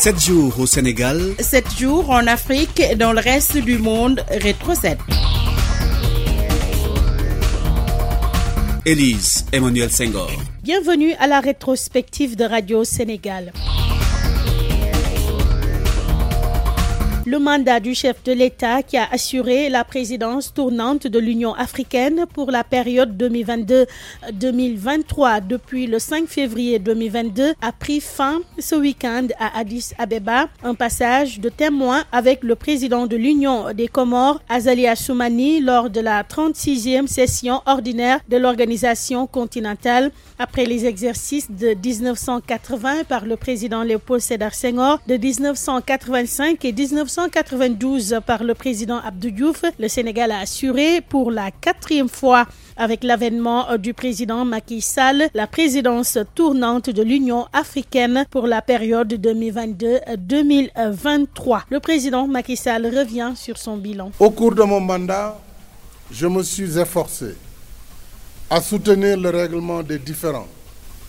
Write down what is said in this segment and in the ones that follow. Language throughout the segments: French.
7 jours au Sénégal. 7 jours en Afrique et dans le reste du monde. Rétro 7. Élise Emmanuel Senghor. Bienvenue à la rétrospective de Radio Sénégal. Le mandat du chef de l'État qui a assuré la présidence tournante de l'Union africaine pour la période 2022-2023 depuis le 5 février 2022 a pris fin ce week-end à Addis Abeba. Un passage de témoin avec le président de l'Union des Comores, Azali Assoumani, lors de la 36e session ordinaire de l'organisation continentale après les exercices de 1980 par le président Léopold Sédar Senghor, de 1985 et 19 1992 par le président Abdou Diouf, le Sénégal a assuré pour la quatrième fois avec l'avènement du président Macky Sall la présidence tournante de l'Union africaine pour la période 2022-2023. Le président Macky Sall revient sur son bilan. Au cours de mon mandat, je me suis efforcé à soutenir le règlement des différends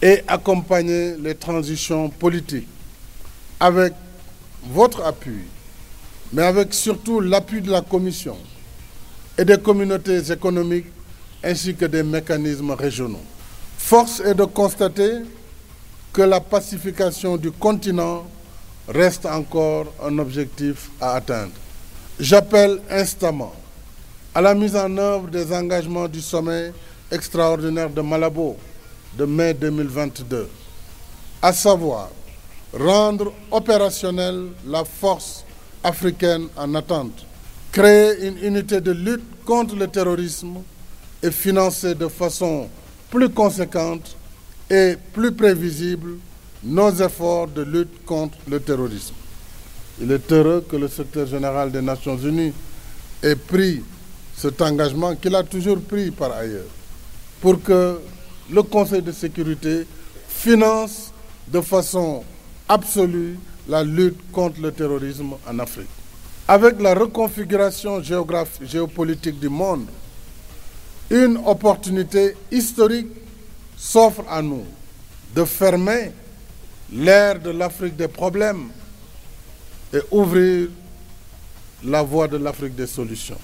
et accompagner les transitions politiques avec votre appui mais avec surtout l'appui de la Commission et des communautés économiques ainsi que des mécanismes régionaux. Force est de constater que la pacification du continent reste encore un objectif à atteindre. J'appelle instamment à la mise en œuvre des engagements du sommet extraordinaire de Malabo de mai 2022, à savoir rendre opérationnelle la force africaine en attente, créer une unité de lutte contre le terrorisme et financer de façon plus conséquente et plus prévisible nos efforts de lutte contre le terrorisme. Il est heureux que le secteur général des Nations Unies ait pris cet engagement qu'il a toujours pris par ailleurs pour que le Conseil de sécurité finance de façon absolue la lutte contre le terrorisme en Afrique. Avec la reconfiguration géopolitique du monde, une opportunité historique s'offre à nous de fermer l'ère de l'Afrique des problèmes et ouvrir la voie de l'Afrique des solutions.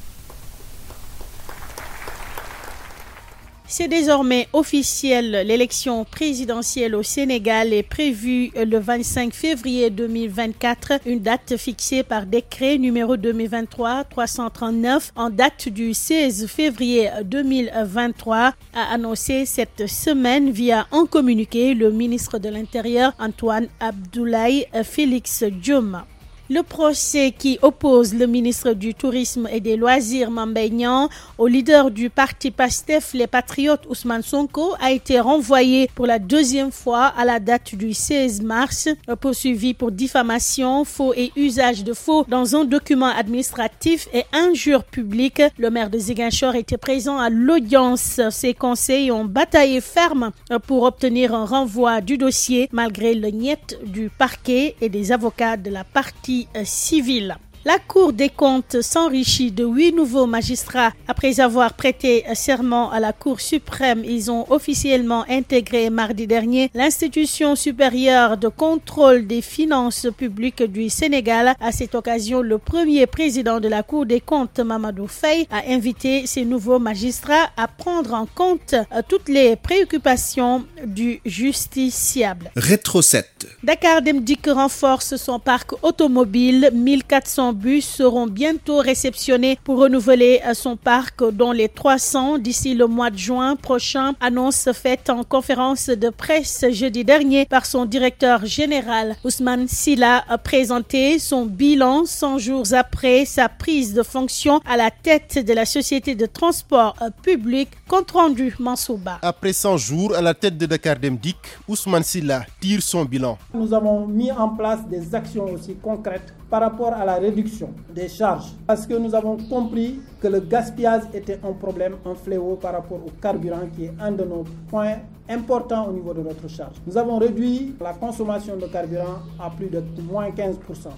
C'est désormais officiel. L'élection présidentielle au Sénégal est prévue le 25 février 2024, une date fixée par décret numéro 2023-339 en date du 16 février 2023, a annoncé cette semaine via un communiqué le ministre de l'Intérieur Antoine Abdoulaye Félix Djouma. Le procès qui oppose le ministre du Tourisme et des Loisirs Mambeignan au leader du parti PASTEF, les Patriotes Ousmane Sonko, a été renvoyé pour la deuxième fois à la date du 16 mars, poursuivi pour diffamation, faux et usage de faux dans un document administratif et injure publique. Le maire de Ziguinchor était présent à l'audience. Ses conseils ont bataillé ferme pour obtenir un renvoi du dossier malgré le niet du parquet et des avocats de la partie civile. La Cour des comptes s'enrichit de huit nouveaux magistrats. Après avoir prêté serment à la Cour suprême, ils ont officiellement intégré mardi dernier l'institution supérieure de contrôle des finances publiques du Sénégal. À cette occasion, le premier président de la Cour des comptes, Mamadou Faye, a invité ces nouveaux magistrats à prendre en compte toutes les préoccupations du justiciable. Rétro 7. Dakar Demdik renforce son parc automobile. 1400 bus seront bientôt réceptionnés pour renouveler son parc, dont les 300 d'ici le mois de juin prochain. Annonce faite en conférence de presse jeudi dernier par son directeur général. Ousmane Silla a présenté son bilan 100 jours après sa prise de fonction à la tête de la société de transport public. Compte rendu Mansouba. Après 100 jours à la tête de Dakar Demdik, Ousmane Silla tire son bilan. Nous avons mis en place des actions aussi concrètes par rapport à la réduction des charges. Parce que nous avons compris que le gaspillage était un problème, un fléau par rapport au carburant qui est un de nos points importants au niveau de notre charge. Nous avons réduit la consommation de carburant à plus de moins 15%.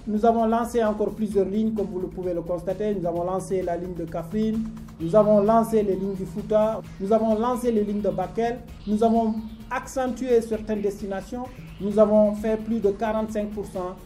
Nous avons lancé encore plusieurs lignes, comme vous le pouvez le constater. Nous avons lancé la ligne de Kafrine, nous avons lancé les lignes du Fouta, nous avons lancé les lignes de Bakel, nous avons accentué certaines destinations. Nous avons fait plus de 45%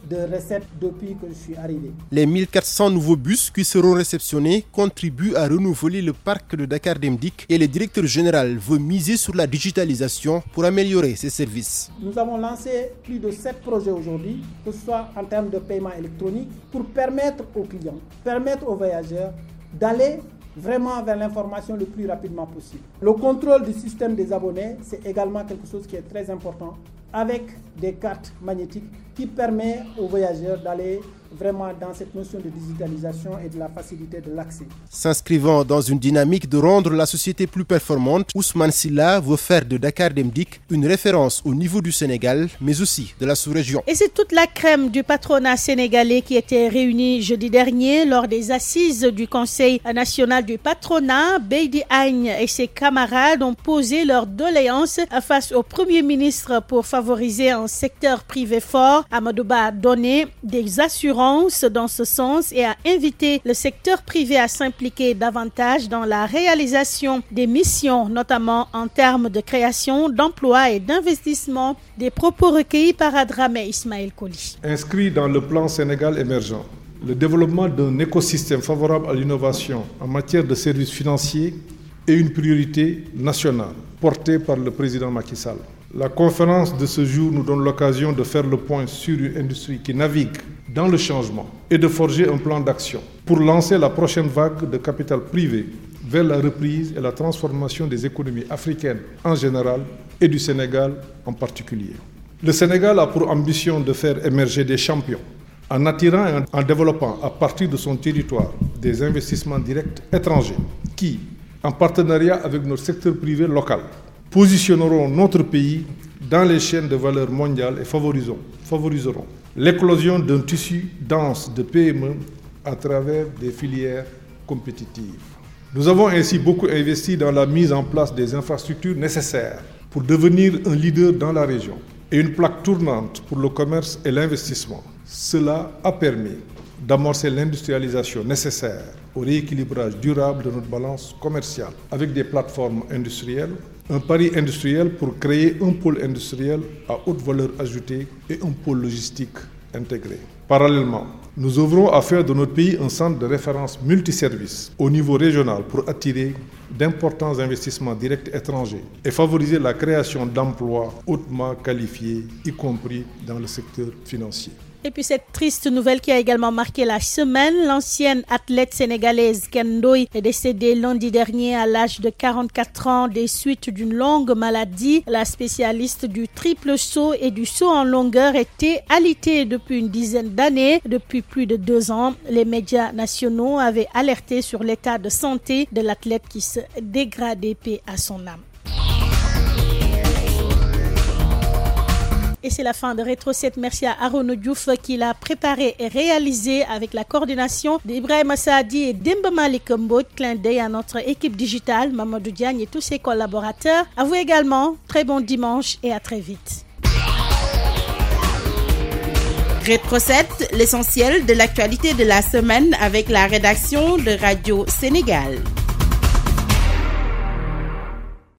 de recettes depuis que je suis arrivé. Les 1400 nouveaux bus qui seront réceptionnés contribuent à renouveler le parc de Dakar Demdik et le directeur général veut miser sur la digitalisation pour améliorer ses services. Nous avons lancé plus de 7 projets aujourd'hui, que ce soit en termes de paiement électronique, pour permettre aux clients, permettre aux voyageurs d'aller vraiment vers l'information le plus rapidement possible. Le contrôle du système des abonnés, c'est également quelque chose qui est très important avec des cartes magnétiques qui permet aux voyageurs d'aller vraiment dans cette notion de digitalisation et de la facilité de l'accès. S'inscrivant dans une dynamique de rendre la société plus performante, Ousmane Silla veut faire de Dakar Demdik une référence au niveau du Sénégal, mais aussi de la sous-région. Et c'est toute la crème du patronat sénégalais qui était réunie jeudi dernier lors des assises du Conseil national du patronat. Beidi Agne et ses camarades ont posé leurs doléances face au Premier ministre pour favoriser un secteur privé fort. Amadouba a donné des assurances dans ce sens et a invité le secteur privé à s'impliquer davantage dans la réalisation des missions, notamment en termes de création d'emplois et d'investissement. Des propos recueillis par Adramé Ismaël Koli. Inscrit dans le plan Sénégal émergent, le développement d'un écosystème favorable à l'innovation en matière de services financiers est une priorité nationale portée par le président Macky Sall. La conférence de ce jour nous donne l'occasion de faire le point sur une industrie qui navigue dans le changement et de forger un plan d'action pour lancer la prochaine vague de capital privé vers la reprise et la transformation des économies africaines en général et du Sénégal en particulier. Le Sénégal a pour ambition de faire émerger des champions en attirant et en développant à partir de son territoire des investissements directs étrangers qui, en partenariat avec notre secteur privé local, positionneront notre pays dans les chaînes de valeur mondiale et favoriseront l'éclosion d'un tissu dense de PME à travers des filières compétitives. Nous avons ainsi beaucoup investi dans la mise en place des infrastructures nécessaires pour devenir un leader dans la région et une plaque tournante pour le commerce et l'investissement. Cela a permis d'amorcer l'industrialisation nécessaire au rééquilibrage durable de notre balance commerciale avec des plateformes industrielles un pari industriel pour créer un pôle industriel à haute valeur ajoutée et un pôle logistique intégré. Parallèlement, nous ouvrons à faire de notre pays un centre de référence multiservice au niveau régional pour attirer d'importants investissements directs étrangers et favoriser la création d'emplois hautement qualifiés, y compris dans le secteur financier. Et puis cette triste nouvelle qui a également marqué la semaine, l'ancienne athlète sénégalaise Kendoy est décédée lundi dernier à l'âge de 44 ans des suites d'une longue maladie. La spécialiste du triple saut et du saut en longueur était alitée depuis une dizaine d'années. Depuis plus de deux ans, les médias nationaux avaient alerté sur l'état de santé de l'athlète qui se dégradait à son âme. Et c'est la fin de Rétro 7. Merci à Aaron Diouf qui l'a préparé et réalisé avec la coordination d'Ibrahim Assadi et Demba Malik Clin d'œil à notre équipe digitale, Mamadou Diagne et tous ses collaborateurs. À vous également, très bon dimanche et à très vite. Rétro 7, l'essentiel de l'actualité de la semaine avec la rédaction de Radio Sénégal.